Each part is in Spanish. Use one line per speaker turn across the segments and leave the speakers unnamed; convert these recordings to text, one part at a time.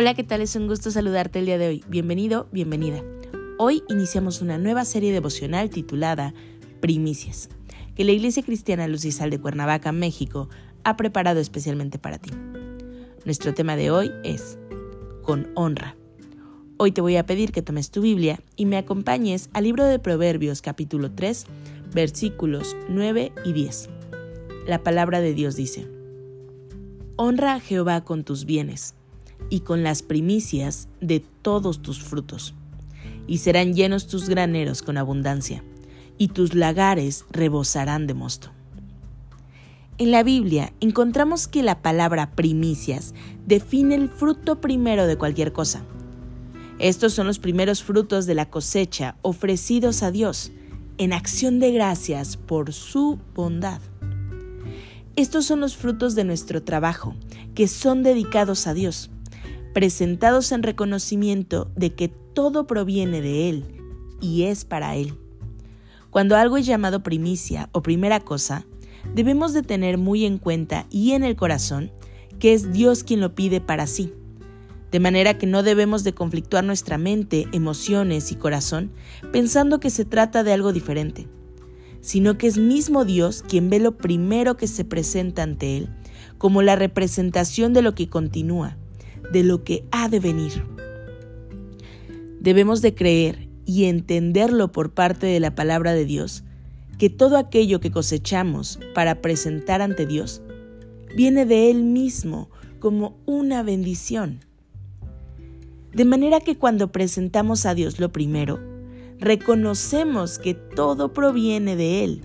Hola, ¿qué tal? Es un gusto saludarte el día de hoy. Bienvenido, bienvenida. Hoy iniciamos una nueva serie devocional titulada Primicias, que la Iglesia Cristiana Lucisal de Cuernavaca, México, ha preparado especialmente para ti. Nuestro tema de hoy es Con honra. Hoy te voy a pedir que tomes tu Biblia y me acompañes al libro de Proverbios capítulo 3, versículos 9 y 10. La palabra de Dios dice, Honra a Jehová con tus bienes y con las primicias de todos tus frutos. Y serán llenos tus graneros con abundancia, y tus lagares rebosarán de mosto. En la Biblia encontramos que la palabra primicias define el fruto primero de cualquier cosa. Estos son los primeros frutos de la cosecha ofrecidos a Dios en acción de gracias por su bondad. Estos son los frutos de nuestro trabajo, que son dedicados a Dios presentados en reconocimiento de que todo proviene de Él y es para Él. Cuando algo es llamado primicia o primera cosa, debemos de tener muy en cuenta y en el corazón que es Dios quien lo pide para sí. De manera que no debemos de conflictuar nuestra mente, emociones y corazón pensando que se trata de algo diferente, sino que es mismo Dios quien ve lo primero que se presenta ante Él como la representación de lo que continúa, de lo que ha de venir. Debemos de creer y entenderlo por parte de la palabra de Dios, que todo aquello que cosechamos para presentar ante Dios viene de Él mismo como una bendición. De manera que cuando presentamos a Dios lo primero, reconocemos que todo proviene de Él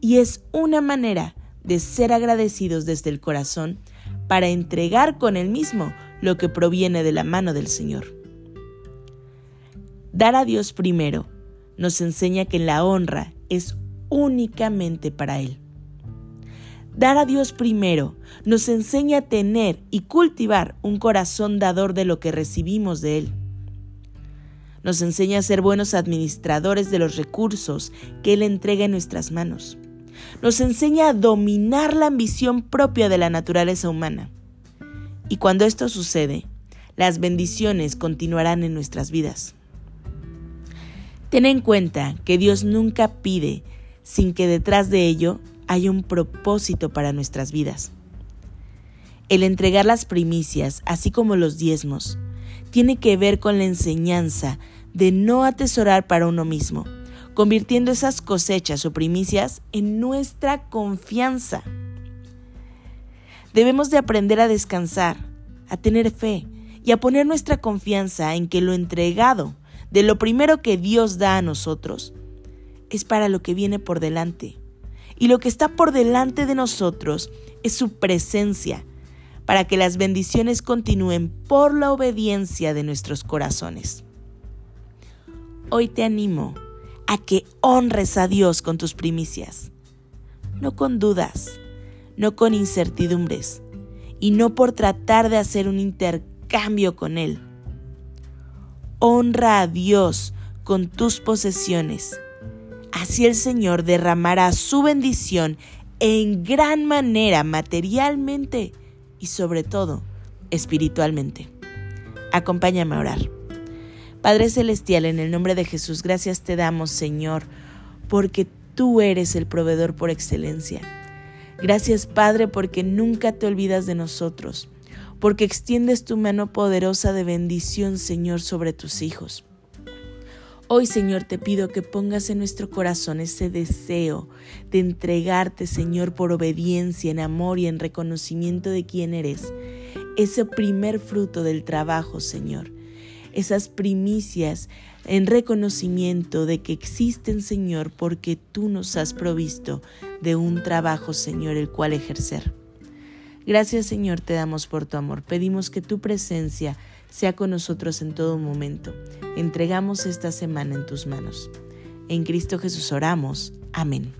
y es una manera de ser agradecidos desde el corazón para entregar con Él mismo lo que proviene de la mano del Señor. Dar a Dios primero nos enseña que la honra es únicamente para Él. Dar a Dios primero nos enseña a tener y cultivar un corazón dador de lo que recibimos de Él. Nos enseña a ser buenos administradores de los recursos que Él entrega en nuestras manos. Nos enseña a dominar la ambición propia de la naturaleza humana y cuando esto sucede, las bendiciones continuarán en nuestras vidas. Ten en cuenta que Dios nunca pide sin que detrás de ello haya un propósito para nuestras vidas. El entregar las primicias, así como los diezmos, tiene que ver con la enseñanza de no atesorar para uno mismo, convirtiendo esas cosechas o primicias en nuestra confianza. Debemos de aprender a descansar, a tener fe y a poner nuestra confianza en que lo entregado de lo primero que Dios da a nosotros es para lo que viene por delante. Y lo que está por delante de nosotros es su presencia, para que las bendiciones continúen por la obediencia de nuestros corazones. Hoy te animo a que honres a Dios con tus primicias, no con dudas, no con incertidumbres, y no por tratar de hacer un intercambio con Él. Honra a Dios con tus posesiones. Así el Señor derramará su bendición en gran manera materialmente y sobre todo espiritualmente. Acompáñame a orar. Padre Celestial, en el nombre de Jesús, gracias te damos, Señor, porque tú eres el proveedor por excelencia. Gracias Padre porque nunca te olvidas de nosotros, porque extiendes tu mano poderosa de bendición, Señor, sobre tus hijos. Hoy, Señor, te pido que pongas en nuestro corazón ese deseo de entregarte, Señor, por obediencia, en amor y en reconocimiento de quién eres. Ese primer fruto del trabajo, Señor. Esas primicias en reconocimiento de que existen, Señor, porque tú nos has provisto de un trabajo, Señor, el cual ejercer. Gracias, Señor, te damos por tu amor. Pedimos que tu presencia sea con nosotros en todo momento. Entregamos esta semana en tus manos. En Cristo Jesús oramos. Amén.